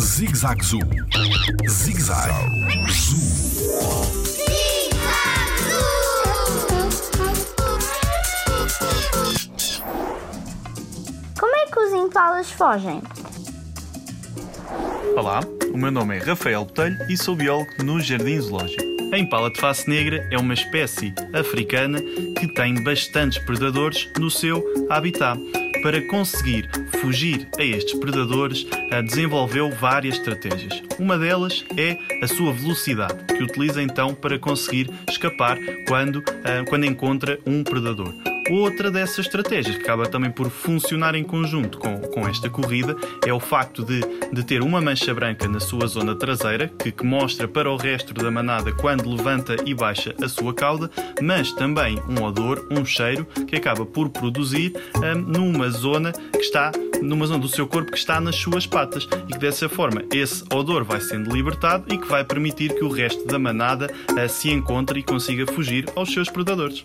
Zig-Zag Zoo. Zig-Zag Zoo. Como é que os impalas fogem? Olá, o meu nome é Rafael Botelho e sou biólogo no Jardim Zoológico. A impala de face negra é uma espécie africana que tem bastantes predadores no seu habitat. Para conseguir fugir a estes predadores, desenvolveu várias estratégias. Uma delas é a sua velocidade, que utiliza então para conseguir escapar quando, eh, quando encontra um predador. Outra dessas estratégias, que acaba também por funcionar em conjunto com, com esta corrida, é o facto de, de ter uma mancha branca na sua zona traseira, que, que mostra para o resto da manada quando levanta e baixa a sua cauda, mas também um odor, um cheiro, que acaba por produzir hum, numa zona que está numa zona do seu corpo que está nas suas patas e que dessa forma esse odor vai sendo libertado e que vai permitir que o resto da manada ah, se encontre e consiga fugir aos seus predadores.